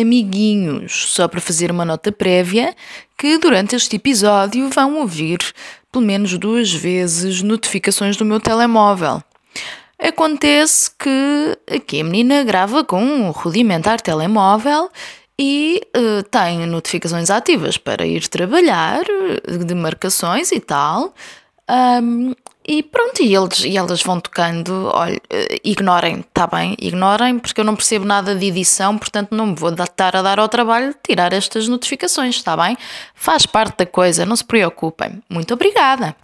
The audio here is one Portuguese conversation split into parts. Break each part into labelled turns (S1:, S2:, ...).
S1: amiguinhos, só para fazer uma nota prévia que durante este episódio vão ouvir pelo menos duas vezes notificações do meu telemóvel. Acontece que aqui a menina grava com um rudimentar telemóvel e uh, tem notificações ativas para ir trabalhar, de marcações e tal. Um, e pronto, e, eles, e elas vão tocando, olha, ignorem, está bem, ignorem, porque eu não percebo nada de edição, portanto não me vou estar a dar ao trabalho de tirar estas notificações, está bem? Faz parte da coisa, não se preocupem. Muito obrigada!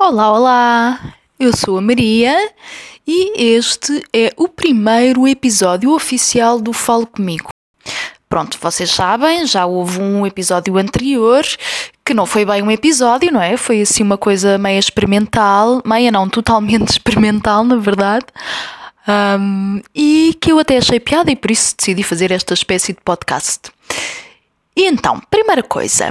S1: Olá, olá! Eu sou a Maria e este é o primeiro episódio oficial do Falo Comigo. Pronto, vocês sabem, já houve um episódio anterior que não foi bem um episódio, não é? Foi assim uma coisa meia experimental, meia não, totalmente experimental, na verdade. Um, e que eu até achei piada e por isso decidi fazer esta espécie de podcast. E então, primeira coisa,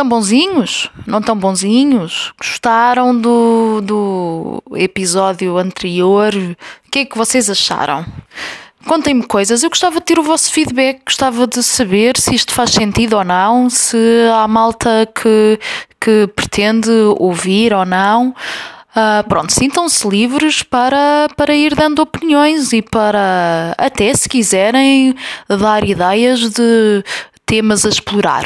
S1: Tão bonzinhos? Não tão bonzinhos? Gostaram do, do episódio anterior? O que é que vocês acharam? Contem-me coisas, eu gostava de ter o vosso feedback, gostava de saber se isto faz sentido ou não, se há malta que, que pretende ouvir ou não. Uh, pronto, sintam-se livres para, para ir dando opiniões e para até se quiserem dar ideias de temas a explorar.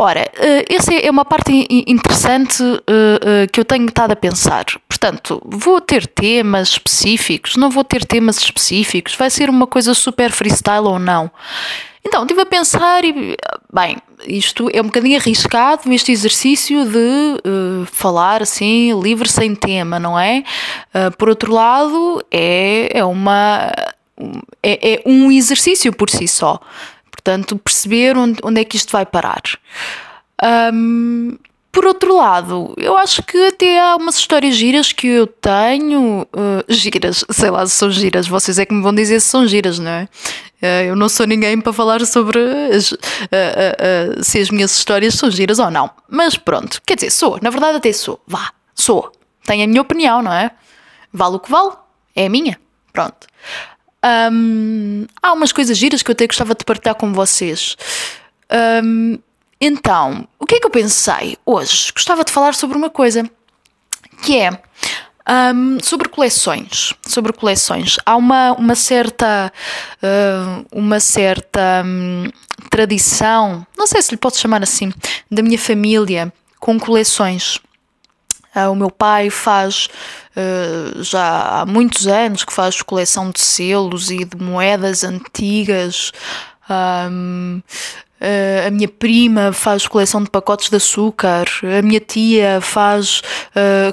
S1: Ora, eh, essa é uma parte interessante eh, eh, que eu tenho estado a pensar. Portanto, vou ter temas específicos, não vou ter temas específicos, vai ser uma coisa super freestyle ou não? Então, estive a pensar e, bem, isto é um bocadinho arriscado, este exercício de uh, falar assim, livre sem tema, não é? Uh, por outro lado, é, é uma. É, é um exercício por si só. Portanto, perceber onde, onde é que isto vai parar. Um, por outro lado, eu acho que até há umas histórias giras que eu tenho. Uh, giras, sei lá se são giras, vocês é que me vão dizer se são giras, não é? Uh, eu não sou ninguém para falar sobre as, uh, se as minhas histórias são giras ou não. Mas pronto, quer dizer, sou, na verdade até sou. Vá, sou. Tenho a minha opinião, não é? Vale o que vale, é a minha. Pronto. Um, há umas coisas giras que eu até gostava de partilhar com vocês. Um, então, o que é que eu pensei hoje? Gostava de falar sobre uma coisa que é um, sobre coleções. Sobre coleções. Há uma, uma certa, uh, uma certa um, tradição, não sei se lhe posso chamar assim, da minha família com coleções. Uh, o meu pai faz uh, já há muitos anos que faz coleção de selos e de moedas antigas. Uh, a minha prima faz coleção de pacotes de açúcar, a minha tia faz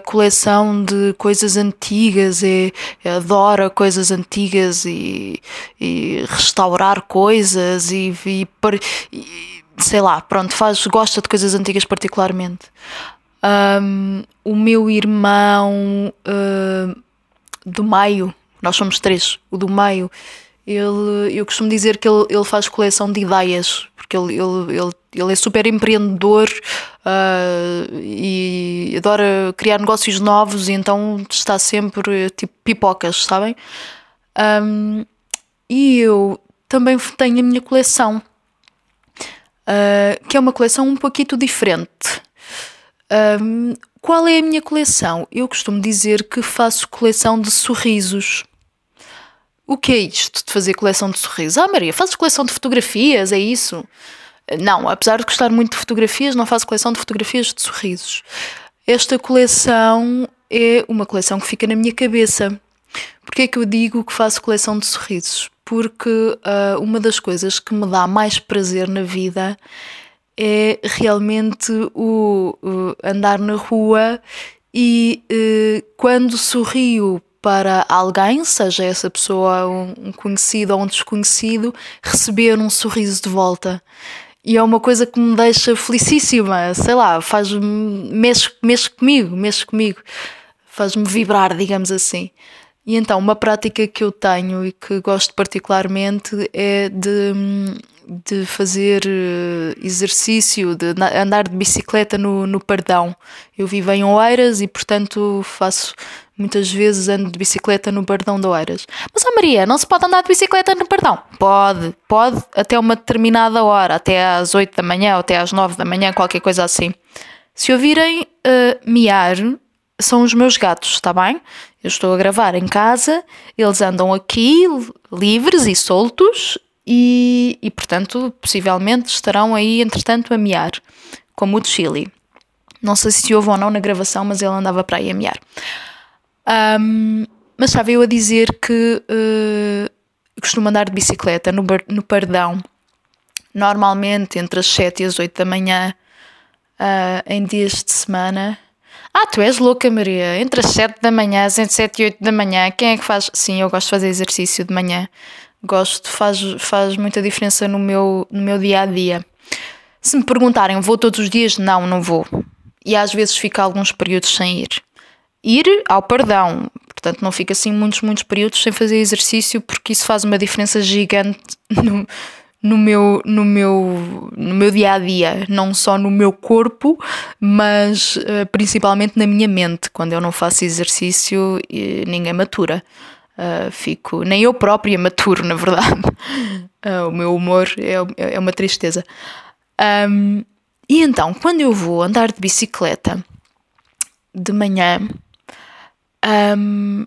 S1: coleção de coisas antigas e adora coisas antigas e, e restaurar coisas e, e, e, sei lá, pronto, faz, gosta de coisas antigas particularmente. Um, o meu irmão uh, do meio, nós somos três, o do meio, ele, eu costumo dizer que ele, ele faz coleção de ideias, porque ele, ele, ele, ele é super empreendedor uh, e adora criar negócios novos, e então está sempre tipo pipocas, sabem? Um, e eu também tenho a minha coleção, uh, que é uma coleção um pouquinho diferente. Um, qual é a minha coleção? Eu costumo dizer que faço coleção de sorrisos. O que é isto de fazer coleção de sorrisos? Ah, Maria, fazes coleção de fotografias, é isso? Não, apesar de gostar muito de fotografias, não faço coleção de fotografias de sorrisos. Esta coleção é uma coleção que fica na minha cabeça. Porquê é que eu digo que faço coleção de sorrisos? Porque uh, uma das coisas que me dá mais prazer na vida é realmente o, o andar na rua e uh, quando sorrio para alguém, seja essa pessoa um conhecido ou um desconhecido, receber um sorriso de volta. E é uma coisa que me deixa felicíssima, sei lá, faz-me, mexe, mexe comigo, mexe comigo, faz-me vibrar, digamos assim. E então, uma prática que eu tenho e que gosto particularmente é de, de fazer eh, exercício, de andar de bicicleta no, no Pardão. Eu vivo em Oeiras e, portanto, faço muitas vezes ando de bicicleta no Pardão de Oeiras. Mas, oh Maria, não se pode andar de bicicleta no Pardão? Pode, pode até uma determinada hora, até às 8 da manhã ou até às 9 da manhã, qualquer coisa assim. Se ouvirem uh, miar, são os meus gatos, está bem? Eu estou a gravar em casa, eles andam aqui livres e soltos e, e portanto, possivelmente estarão aí, entretanto, a miar, como o de Chile. Não sei se houve ou não na gravação, mas ele andava para aí a miar. Um, mas estava eu a dizer que uh, costumo andar de bicicleta no, no Pardão, normalmente entre as 7 e as 8 da manhã, uh, em dias de semana. Ah, tu és louca, Maria. Entre as 7 da manhã, entre 7 e 8 da manhã, quem é que faz? Sim, eu gosto de fazer exercício de manhã. Gosto, faz, faz muita diferença no meu, no meu dia a dia. Se me perguntarem, vou todos os dias? Não, não vou. E às vezes fico alguns períodos sem ir. Ir ao perdão. Portanto, não fico assim muitos, muitos períodos sem fazer exercício, porque isso faz uma diferença gigante no, no meu, no meu, no meu dia a dia, não só no meu corpo, mas uh, principalmente na minha mente. Quando eu não faço exercício, ninguém matura. Uh, fico, nem eu própria maturo, na verdade. Uh, o meu humor é, é uma tristeza. Um, e então, quando eu vou andar de bicicleta de manhã, um,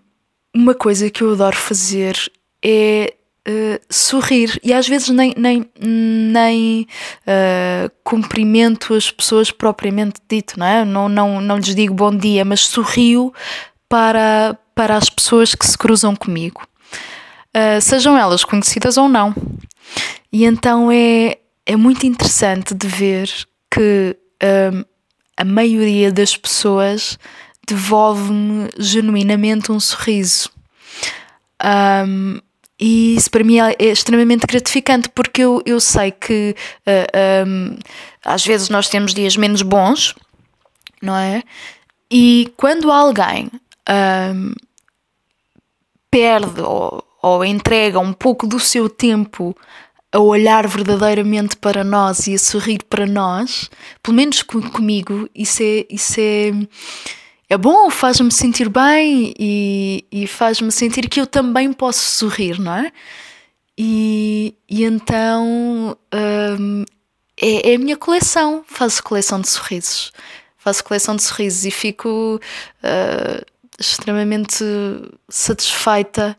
S1: uma coisa que eu adoro fazer é uh, sorrir. E às vezes nem, nem, nem cumprimento as pessoas propriamente dito, não é? Não, não, não lhes digo bom dia, mas sorrio para, para as pessoas que se cruzam comigo, uh, sejam elas conhecidas ou não. E então é, é muito interessante de ver que uh, a maioria das pessoas devolve-me genuinamente um sorriso. Um, e isso para mim é, é extremamente gratificante porque eu, eu sei que uh, um, às vezes nós temos dias menos bons, não é? E quando alguém um, perde ou, ou entrega um pouco do seu tempo a olhar verdadeiramente para nós e a sorrir para nós, pelo menos comigo, isso é, isso é, é bom, faz-me sentir bem e, e faz-me sentir que eu também posso sorrir, não é? E, e então hum, é, é, a minha coleção, faço coleção de sorrisos. Faço coleção de sorrisos e fico uh, extremamente satisfeita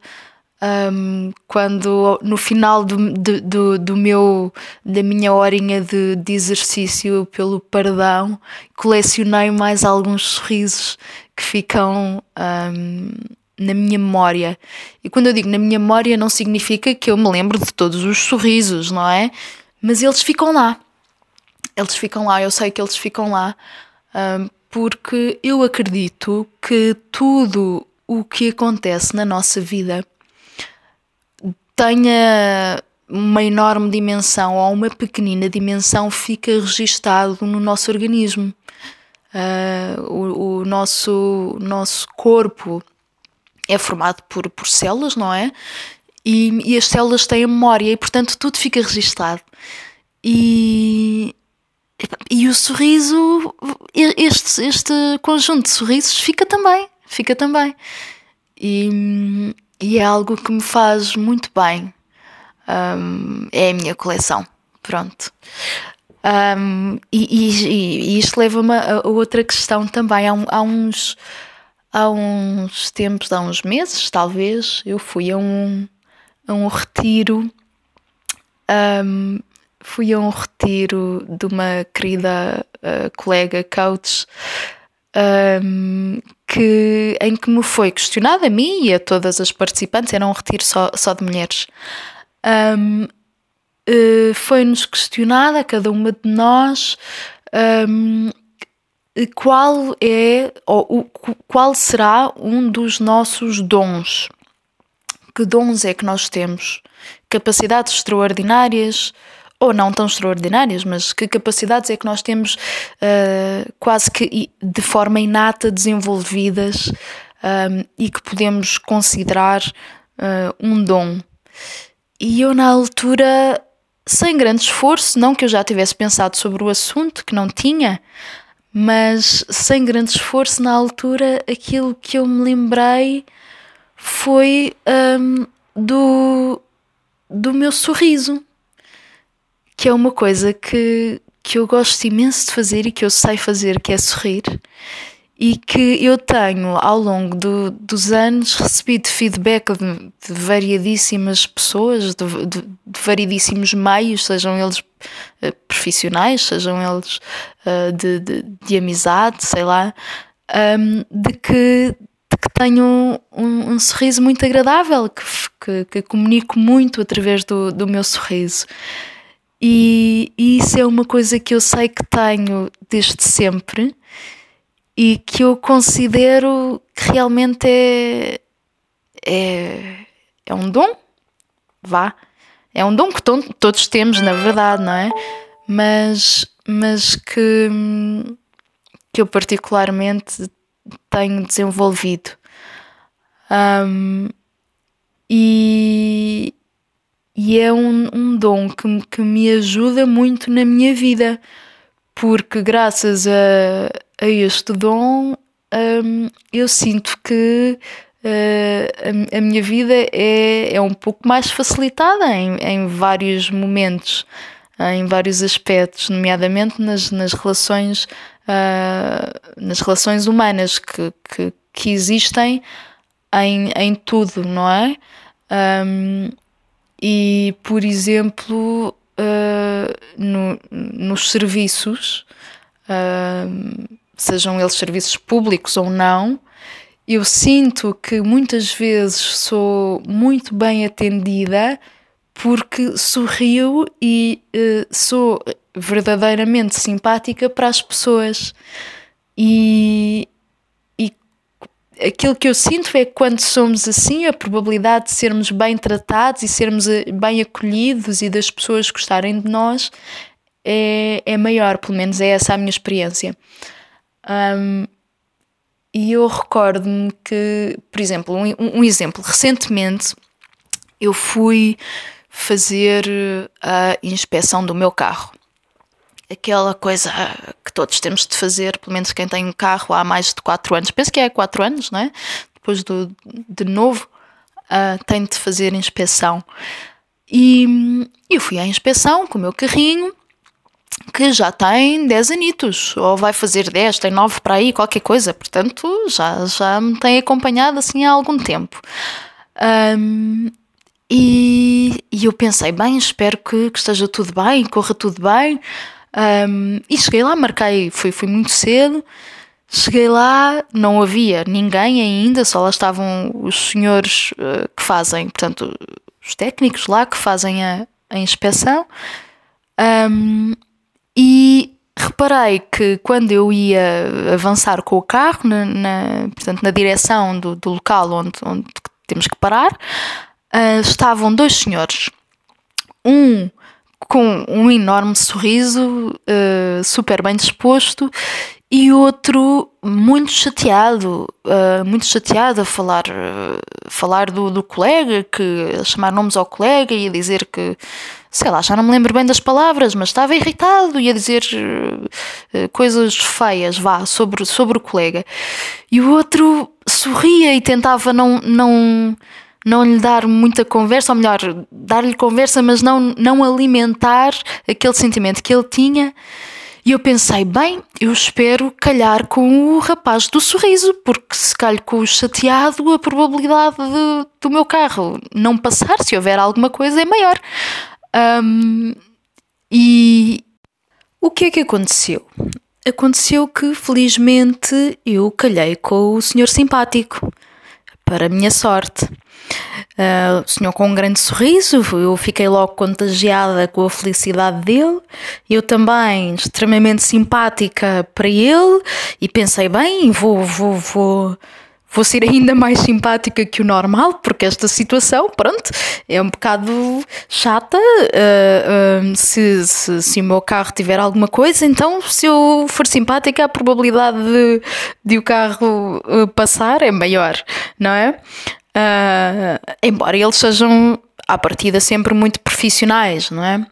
S1: um, quando no final do, do, do, meu da minha horinha de, de exercício pelo perdão colecionei mais alguns sorrisos que ficam um, na minha memória. E quando eu digo na minha memória não significa que eu me lembro de todos os sorrisos não é? Mas eles ficam lá. Eles ficam lá eu sei que eles ficam lá um, porque eu acredito que tudo o que acontece na nossa vida tenha uma enorme dimensão ou uma pequenina dimensão fica registado no nosso organismo. Uh, o, o, nosso, nosso corpo é formado por, por células, não é? E, e as células têm memória e, portanto, tudo fica registado. E, e o sorriso, este, este conjunto de sorrisos fica também, fica também. E, e é algo que me faz muito bem. Um, é a minha coleção. Pronto. Um, e, e, e, isto leva-me a outra questão também. Há, há, uns, há uns tempos, há uns meses, talvez, eu fui a um, a um retiro um, fui a um retiro de uma querida uh, colega coach um, que, em que me foi questionado a mim e a todas as participantes, era um retiro só, só de mulheres. Um, uh, eh, Foi-nos questionada a cada uma de nós um, qual é ou o, qual será um dos nossos dons. Que dons é que nós temos? Capacidades extraordinárias, ou não tão extraordinárias, mas que capacidades é que nós temos uh, quase que de forma inata desenvolvidas um, ehm, e que podemos considerar uh, um dom. E eu, na altura, sem grande esforço, não que eu já tivesse pensado sobre o assunto, que não tinha, mas sem grande esforço na altura, aquilo que eu me lembrei foi um, do, do meu sorriso, que é uma coisa que, que eu gosto imenso de fazer e que eu sei fazer, que é sorrir e que eu tenho ao longo do, dos anos recebido feedback de, de variadíssimas pessoas, de, de, de, variedíssimos meios, sejam eles uh, profissionais, sejam eles uh, de, de, amizade, sei lá, um, de que, que tenho um, um, sorriso muito agradável, que, que, que, comunico muito através do, do meu sorriso. E, e isso é uma coisa que eu sei que tenho desde sempre e que eu considero que realmente é, é, é um dom, vá. É um dom que todos temos, na verdade, não é? Mas, mas que, que eu particularmente tenho desenvolvido. Um, e, e é um, um dom que, que me ajuda muito na minha vida, porque graças a, a este dom, um, eu sinto que uh, a, a, minha vida é, é um pouco mais facilitada em, em vários momentos, em vários aspectos, nomeadamente nas, nas relações uh, nas relações humanas que, que, que, existem em, em tudo, não é? Um, e, por exemplo, no, nos serviços, sejam eles serviços públicos ou não, eu sinto que muitas vezes sou muito bem atendida porque sorrio e uh, sou verdadeiramente simpática para as pessoas. E aquilo que eu sinto é que quando somos assim, a probabilidade de sermos bem tratados e sermos eh, bem acolhidos e das pessoas gostarem de nós é, é maior, pelo menos é essa a minha experiência. Um, e eu recordo-me que, por exemplo, um, um, exemplo, recentemente eu fui fazer a inspeção do meu carro. Aquela coisa que todos temos de fazer, pelo menos quem tem um carro há mais de 4 anos, penso que é 4 anos, não é? Depois do, de novo, uh, tem de fazer inspeção. E eu fui à inspeção com o meu carrinho que já tem 10 anitos, ou vai fazer 10, tem 9 para aí, qualquer coisa, portanto já, já me tem acompanhado assim há algum tempo. Um, e, e, eu pensei, bem, espero que, que, esteja tudo bem, corra tudo bem. Um, e cheguei lá, marquei, fui, fui muito cedo. Cheguei lá, não havia ninguém ainda, só lá estavam os senhores uh, que fazem, portanto, os técnicos lá que fazem a, a inspeção. Um, e reparei que quando eu ia avançar com o carro, na, na portanto, na direção do, do local onde, onde temos que parar, uh, estavam dois senhores. Um com um enorme sorriso, uh, super bem disposto, e outro muito chateado, uh, muito chateado a falar, uh, falar do, do colega, que a chamar nomes ao colega e a dizer que sei lá, já não me lembro bem das palavras, mas estava irritado e a dizer uh, coisas feias, vá, sobre, sobre o colega. E o outro sorria e tentava não, não, não lhe dar muita conversa, ou melhor, dar-lhe conversa, mas não, não alimentar aquele sentimento que ele tinha. E eu pensei, bem, eu espero calhar com o rapaz do sorriso, porque se calho com o chateado, a probabilidade de, do meu carro não passar, se houver alguma coisa, é maior. Um, e o que é que aconteceu? Aconteceu que felizmente eu calhei com o senhor simpático, para a minha sorte. Uh, o senhor com um grande sorriso, eu fiquei logo contagiada com a felicidade dele, eu também extremamente simpática para ele e pensei, bem, vou, vou, vou vou ser ainda mais simpática que o normal, porque esta situação, pronto, é um bocado chata. Uh, uh, se, se, se, o meu carro tiver alguma coisa, então se eu for simpática, a probabilidade de, de o carro passar é maior, não é? Embora eles sejam à partida sempre muito profissionais, não é?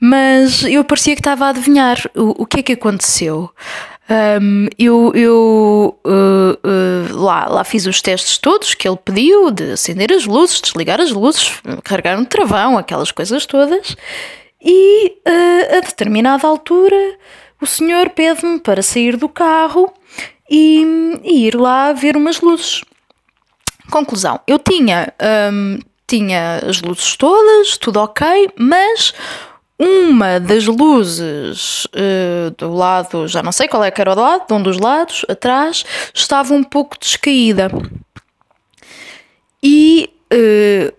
S1: Mas eu parecia que estava a adivinhar o, o que é que aconteceu. Um, eu eu uh, uh, lá, lá fiz os testes todos que ele pediu de acender as luzes, desligar as luzes, carregar um travão, aquelas coisas todas. E uh, a determinada altura o senhor pede-me para sair do carro e, e, ir lá ver umas luzes. Conclusão: eu tinha, um, tinha as luzes todas, tudo ok, mas uma das luzes uh, do lado, já não sei qual é que era o lado, de um dos lados, atrás, estava um pouco descaída. E uh,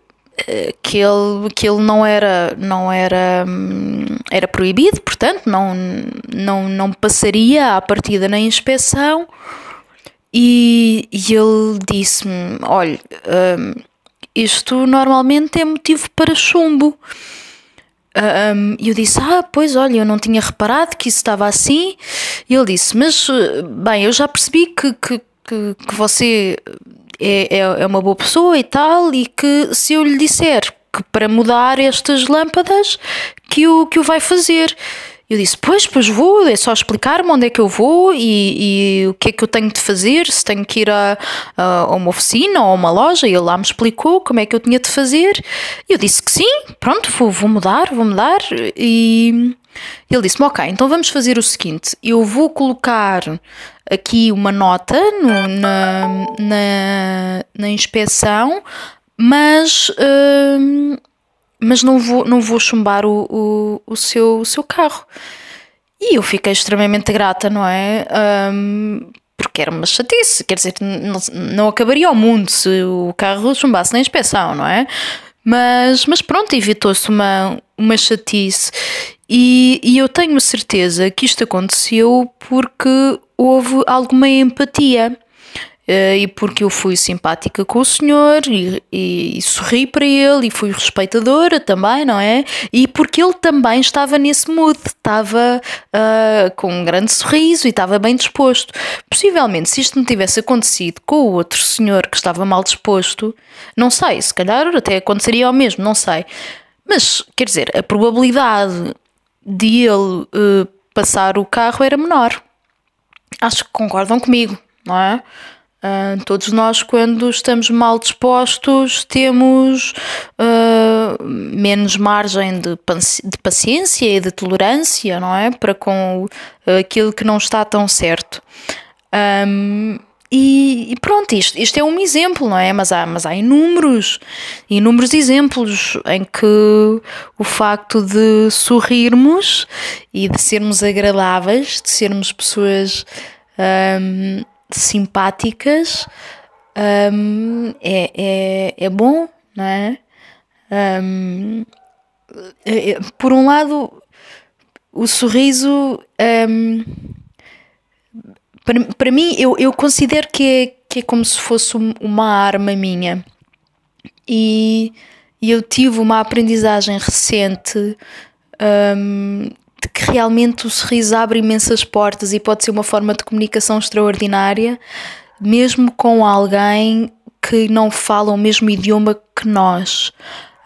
S1: que ele, que ele não era não era era proibido portanto não não não passaria à partida na inspeção e, e ele disse-me olha um, isto normalmente é motivo para chumbo um, e eu disse: Ah, pois olha, eu não tinha reparado que isso estava assim. E ele disse: Mas, bem, eu já percebi que, que, que, que você é, é, é uma boa pessoa e tal, e que se eu lhe disser que para mudar estas lâmpadas, que o, que o vai fazer. Eu disse: Pois, pois vou, é só explicar-me onde é que eu vou e, e, o que é que eu tenho de fazer, se tenho que ir a, a, uma oficina ou a uma loja. E ele lá me explicou como é que eu tinha de fazer. E eu disse que sim, pronto, vou, vou mudar, vou mudar. E ele disse-me: Ok, então vamos fazer o seguinte: eu vou colocar aqui uma nota no, na, na, na inspeção, mas. Hum, mas não vou, não vou chumbar o, o, o, seu, o seu carro. E eu fiquei extremamente grata, não é? Um, porque era uma chatice, quer dizer, não, não acabaria o mundo se o carro chumbasse na inspeção, não é? Mas, mas pronto, evitou-se uma, uma chatice. E, e eu tenho certeza que isto aconteceu porque houve alguma empatia. Uh, e porque eu fui simpática com o senhor e, e, e, sorri para ele e fui respeitadora também, não é? E porque ele também estava nesse mood, estava uh, com um grande sorriso e estava bem disposto. Possivelmente, se isto não tivesse acontecido com o outro senhor que estava mal disposto, não sei, se calhar até aconteceria ao mesmo, não sei. Mas, quer dizer, a probabilidade de ele uh, passar o carro era menor. Acho que concordam comigo, não é? Uh, todos nós, quando estamos mal dispostos, temos uh, menos margem de, de, paciência e de tolerância, não é? Para com aquilo que não está tão certo. Um, e, e, pronto, isto, isto é um exemplo, não é? Mas há, mas há inúmeros, inúmeros exemplos em que o facto de sorrirmos e de sermos agradáveis, de sermos pessoas. Um, simpáticas um, é, é, é bom, não é? Um, é, é, por um lado, o sorriso um, para, para mim eu, eu considero que é, que é como se fosse uma arma minha e, e eu tive uma aprendizagem recente um, realmente o sorriso abre imensas portas e pode ser uma forma de comunicação extraordinária, mesmo com alguém que não fala o mesmo idioma que nós.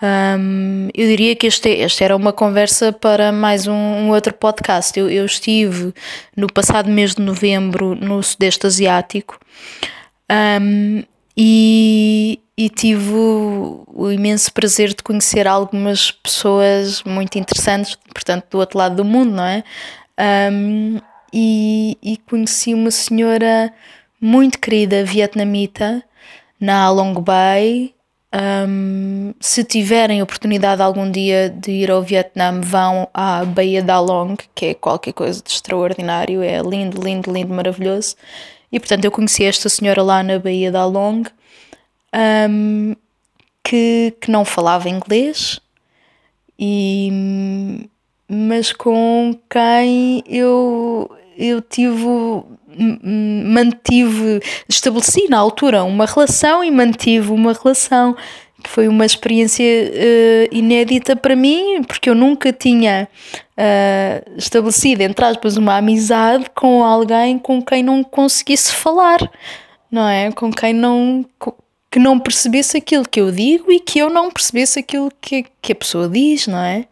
S1: Um, eu diria que este, esta era uma conversa para mais um, um outro podcast. Eu, eu, estive no passado mês de novembro no Sudeste Asiático um, e, e tive o, o, imenso prazer de conhecer algumas pessoas muito interessantes, portanto, do outro lado do mundo, não é? Um, e, e, conheci uma senhora muito querida vietnamita na Long Bay. Um, se tiverem oportunidade algum dia de ir ao Vietnã, vão à Baía da Long, que é qualquer coisa de extraordinário, é lindo, lindo, lindo, maravilhoso. E portanto, eu conheci esta senhora lá na Baía da Long um, que, que não falava inglês, e, mas com quem eu, eu tive, mantive, estabeleci na altura uma relação e mantive uma relação foi uma experiência uh, inédita para mim, porque eu nunca tinha uh, estabelecido, entre aspas, uma amizade com alguém com quem não conseguisse falar, não é? Com quem não que não percebesse aquilo que eu digo e que eu não percebesse aquilo que, que a pessoa diz, não é?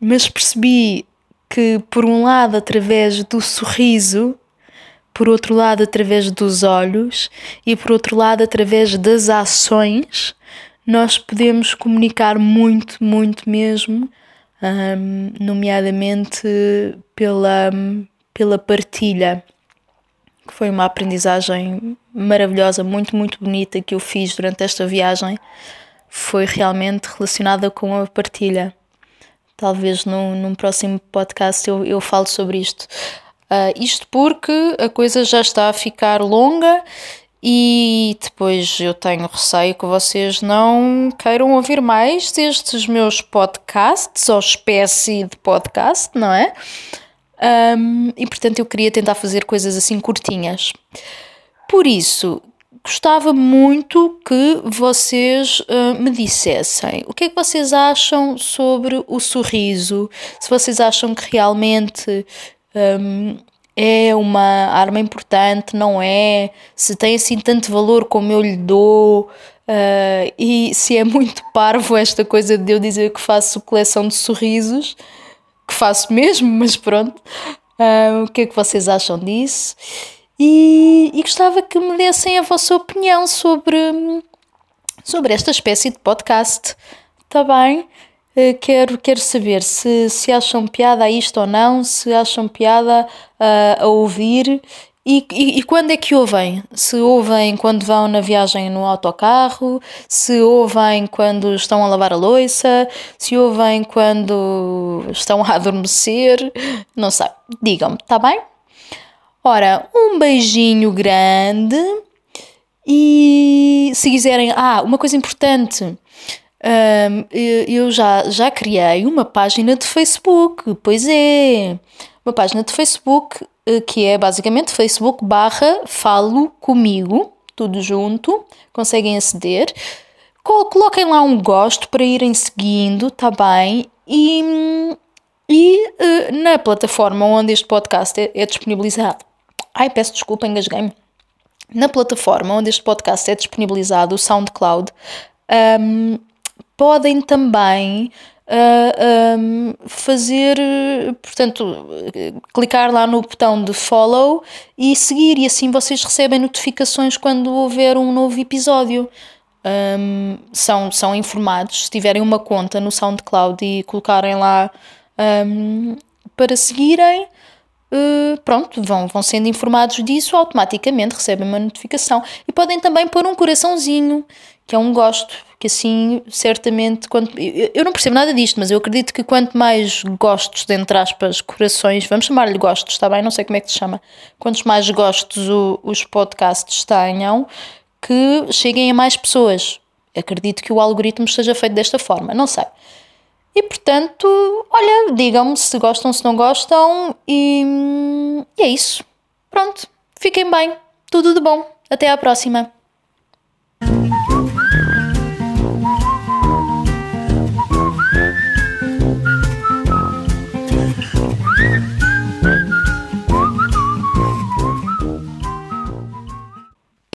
S1: Mas percebi que, por um lado, através do sorriso, por outro lado, através dos olhos e, por outro lado, através das ações, nós podemos comunicar muito, muito mesmo, um, nomeadamente pela, pela partilha, que foi uma aprendizagem maravilhosa, muito, muito bonita que eu fiz durante esta viagem. Foi realmente relacionada com a partilha. Talvez num, num próximo podcast eu, eu falo sobre isto. Uh, isto porque a coisa já está a ficar longa e depois eu tenho receio que vocês não queiram ouvir mais destes meus podcasts, ou espécie de podcast, não é? Um, e portanto eu queria tentar fazer coisas assim curtinhas. Por isso, gostava muito que vocês uh, me dissessem o que é que vocês acham sobre o sorriso, se vocês acham que realmente um, é uma arma importante, não é? Se tem assim tanto valor como eu lhe dou. Uh, e se é muito parvo esta coisa de eu dizer que faço coleção de sorrisos, que faço mesmo, mas pronto. Uh, o que é que vocês acham disso? E, e gostava que me dessem a vossa opinião sobre, sobre esta espécie de podcast. Está bem? Eh, quero, quero saber se, se acham piada a isto ou não, se acham piada uh, a ouvir e, e, e, quando é que ouvem? Se ouvem quando vão na viagem no autocarro, se ouvem quando estão a lavar a louça, se ouvem quando estão a adormecer, não sei. Digam-me, tá bem? Ora, um beijinho grande e se quiserem. Ah, uma coisa importante. Um, eu já, já criei uma página de Facebook, pois é, uma página de Facebook eh, que é basicamente Facebook barra falo comigo, tudo junto, conseguem aceder. Coloquem lá um gosto para irem seguindo, tá bem? E, e uh, na plataforma onde este podcast é, é disponibilizado. Ai, peço desculpa, engasguei-me. Na plataforma onde este podcast é disponibilizado, o SoundCloud, um, podem também uh, um, fazer, portanto, clicar lá no botão de follow e seguir, e assim vocês recebem notificações quando houver um novo episódio. Um, são, são informados se tiverem uma conta no SoundCloud e colocarem lá um, para seguirem. Uh, pronto, vão, vão sendo informados disso, automaticamente recebem uma notificação. E podem também pôr um coraçãozinho, que é um gosto, que assim, certamente, quando, eu, eu não percebo nada disto, mas eu acredito que quanto mais gostos, entre aspas, corações, vamos chamar-lhe gostos, está bem? Não sei como é que se chama. Quantos mais gostos o, os podcasts tenham, que cheguem a mais pessoas. Acredito que o algoritmo esteja feito desta forma, não sei. E portanto, olha, digam-me se gostam, se não gostam, e, e é isso. Pronto, fiquem bem, tudo de bom. Até à próxima.